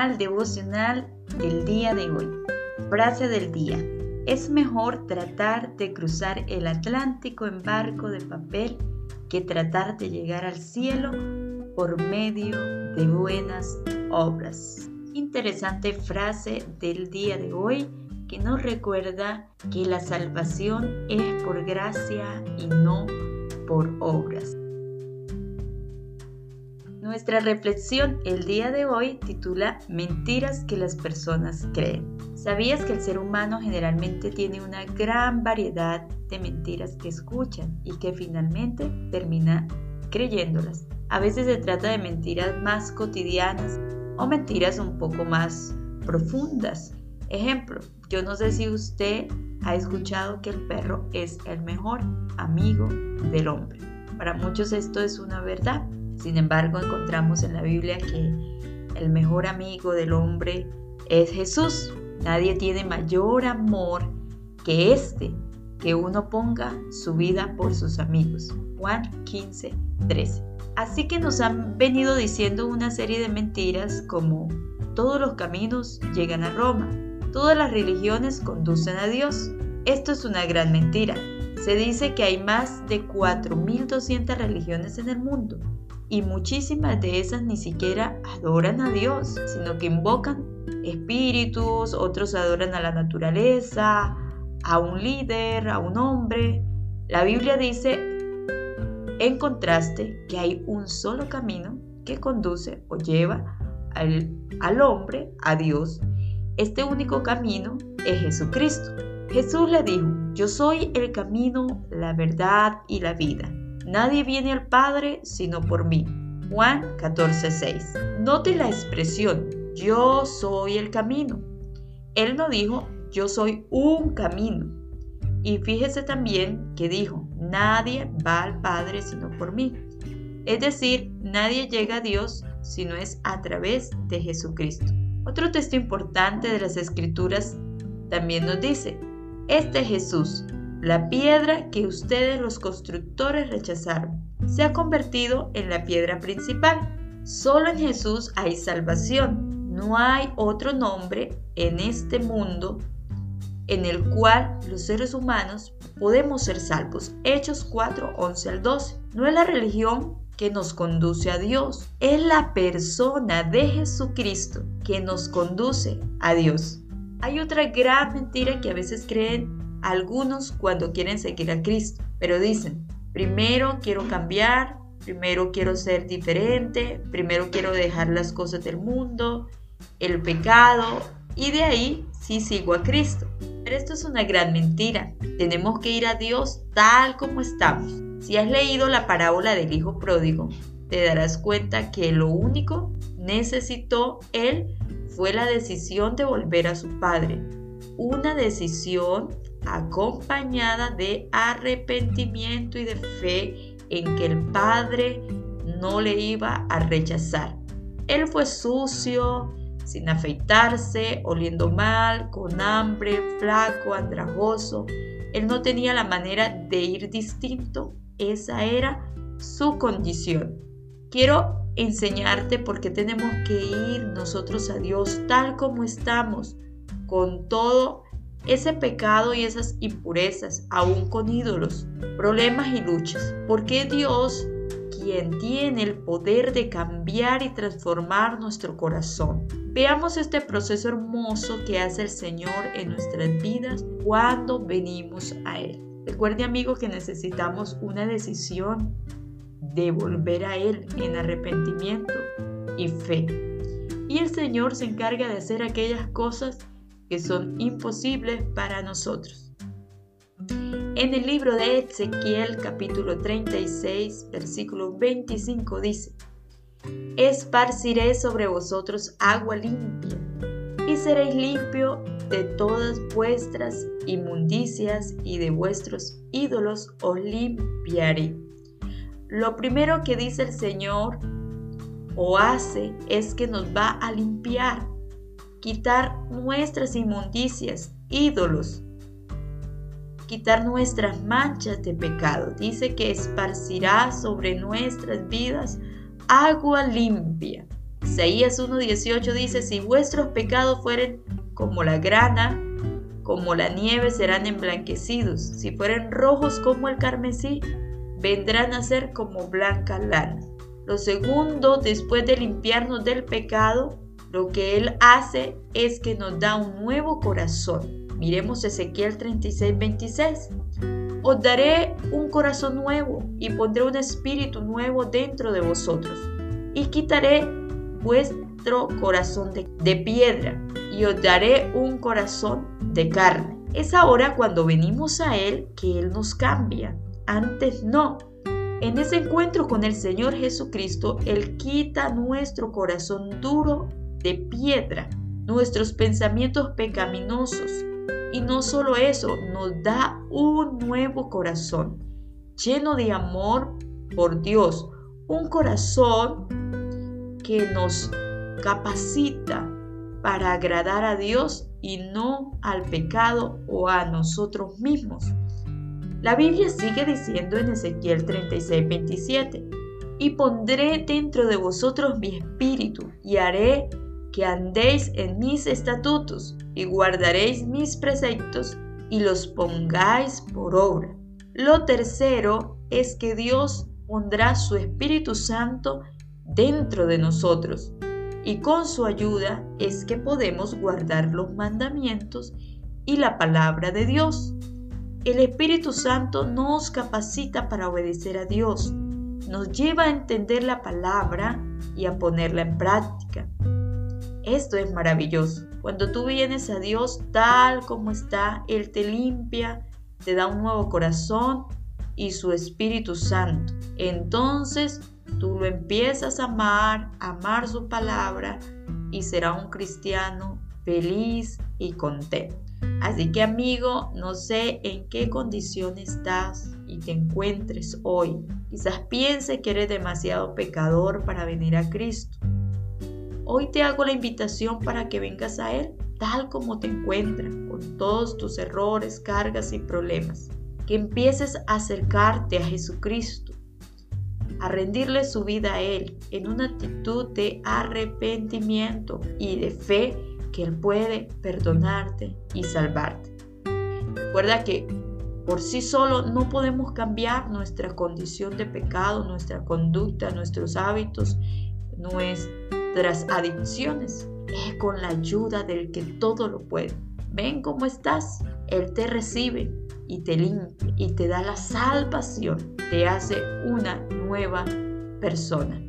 al devocional del día de hoy. Frase del día. Es mejor tratar de cruzar el Atlántico en barco de papel que tratar de llegar al cielo por medio de buenas obras. Interesante frase del día de hoy que nos recuerda que la salvación es por gracia y no por obras. Nuestra reflexión el día de hoy titula Mentiras que las personas creen. ¿Sabías que el ser humano generalmente tiene una gran variedad de mentiras que escuchan y que finalmente termina creyéndolas? A veces se trata de mentiras más cotidianas o mentiras un poco más profundas. Ejemplo, yo no sé si usted ha escuchado que el perro es el mejor amigo del hombre. Para muchos esto es una verdad, sin embargo, encontramos en la Biblia que el mejor amigo del hombre es Jesús. Nadie tiene mayor amor que este, que uno ponga su vida por sus amigos. Juan 15, 13. Así que nos han venido diciendo una serie de mentiras como todos los caminos llegan a Roma, todas las religiones conducen a Dios. Esto es una gran mentira. Se dice que hay más de 4.200 religiones en el mundo y muchísimas de esas ni siquiera adoran a Dios, sino que invocan espíritus, otros adoran a la naturaleza, a un líder, a un hombre. La Biblia dice, en contraste, que hay un solo camino que conduce o lleva al, al hombre a Dios. Este único camino es Jesucristo. Jesús le dijo, yo soy el camino, la verdad y la vida. Nadie viene al Padre sino por mí. Juan 14:6. Note la expresión, yo soy el camino. Él no dijo, yo soy un camino. Y fíjese también que dijo, nadie va al Padre sino por mí. Es decir, nadie llega a Dios si no es a través de Jesucristo. Otro texto importante de las Escrituras también nos dice, este Jesús, la piedra que ustedes los constructores rechazaron se ha convertido en la piedra principal. Solo en Jesús hay salvación. No hay otro nombre en este mundo en el cual los seres humanos podemos ser salvos. Hechos 4, 11 al 12. No es la religión que nos conduce a Dios, es la persona de Jesucristo que nos conduce a Dios. Hay otra gran mentira que a veces creen algunos cuando quieren seguir a Cristo, pero dicen, primero quiero cambiar, primero quiero ser diferente, primero quiero dejar las cosas del mundo, el pecado, y de ahí sí sigo a Cristo. Pero esto es una gran mentira. Tenemos que ir a Dios tal como estamos. Si has leído la parábola del Hijo Pródigo, te darás cuenta que lo único necesitó Él fue la decisión de volver a su Padre. Una decisión acompañada de arrepentimiento y de fe en que el Padre no le iba a rechazar. Él fue sucio, sin afeitarse, oliendo mal, con hambre, flaco, andrajoso. Él no tenía la manera de ir distinto. Esa era su condición. Quiero enseñarte por qué tenemos que ir nosotros a Dios tal como estamos, con todo ese pecado y esas impurezas, aún con ídolos, problemas y luchas. Porque Dios, quien tiene el poder de cambiar y transformar nuestro corazón. Veamos este proceso hermoso que hace el Señor en nuestras vidas cuando venimos a Él. Recuerde amigo que necesitamos una decisión de volver a Él en arrepentimiento y fe. Y el Señor se encarga de hacer aquellas cosas que son imposibles para nosotros. En el libro de Ezequiel capítulo 36 versículo 25 dice, Esparciré sobre vosotros agua limpia y seréis limpio de todas vuestras inmundicias y de vuestros ídolos os limpiaré. Lo primero que dice el Señor o hace es que nos va a limpiar quitar nuestras inmundicias, ídolos, quitar nuestras manchas de pecado. Dice que esparcirá sobre nuestras vidas agua limpia. Isaías 1.18 dice, si vuestros pecados fueren como la grana, como la nieve serán emblanquecidos, si fueren rojos como el carmesí, vendrán a ser como blanca lana. Lo segundo, después de limpiarnos del pecado, lo que Él hace es que nos da un nuevo corazón. Miremos Ezequiel 36, 26. Os daré un corazón nuevo y pondré un espíritu nuevo dentro de vosotros. Y quitaré vuestro corazón de, de piedra y os daré un corazón de carne. Es ahora cuando venimos a Él que Él nos cambia. Antes no. En ese encuentro con el Señor Jesucristo, Él quita nuestro corazón duro de piedra, nuestros pensamientos pecaminosos. Y no solo eso, nos da un nuevo corazón, lleno de amor por Dios. Un corazón que nos capacita para agradar a Dios y no al pecado o a nosotros mismos. La Biblia sigue diciendo en Ezequiel 36, 27, y pondré dentro de vosotros mi espíritu y haré que andéis en mis estatutos y guardaréis mis preceptos y los pongáis por obra. Lo tercero es que Dios pondrá su Espíritu Santo dentro de nosotros y con su ayuda es que podemos guardar los mandamientos y la palabra de Dios. El Espíritu Santo nos capacita para obedecer a Dios, nos lleva a entender la palabra y a ponerla en práctica. Esto es maravilloso. Cuando tú vienes a Dios tal como está, Él te limpia, te da un nuevo corazón y su Espíritu Santo. Entonces tú lo empiezas a amar, amar su palabra y será un cristiano feliz y contento. Así que amigo, no sé en qué condición estás y te encuentres hoy. Quizás piense que eres demasiado pecador para venir a Cristo. Hoy te hago la invitación para que vengas a Él tal como te encuentras, con todos tus errores, cargas y problemas. Que empieces a acercarte a Jesucristo a rendirle su vida a Él en una actitud de arrepentimiento y de fe que Él puede perdonarte y salvarte. Recuerda que por sí solo no podemos cambiar nuestra condición de pecado, nuestra conducta, nuestros hábitos, nuestras adicciones. Es con la ayuda del que todo lo puede. Ven cómo estás. Él te recibe y te limpia y te da la salvación. Te hace una nueva persona.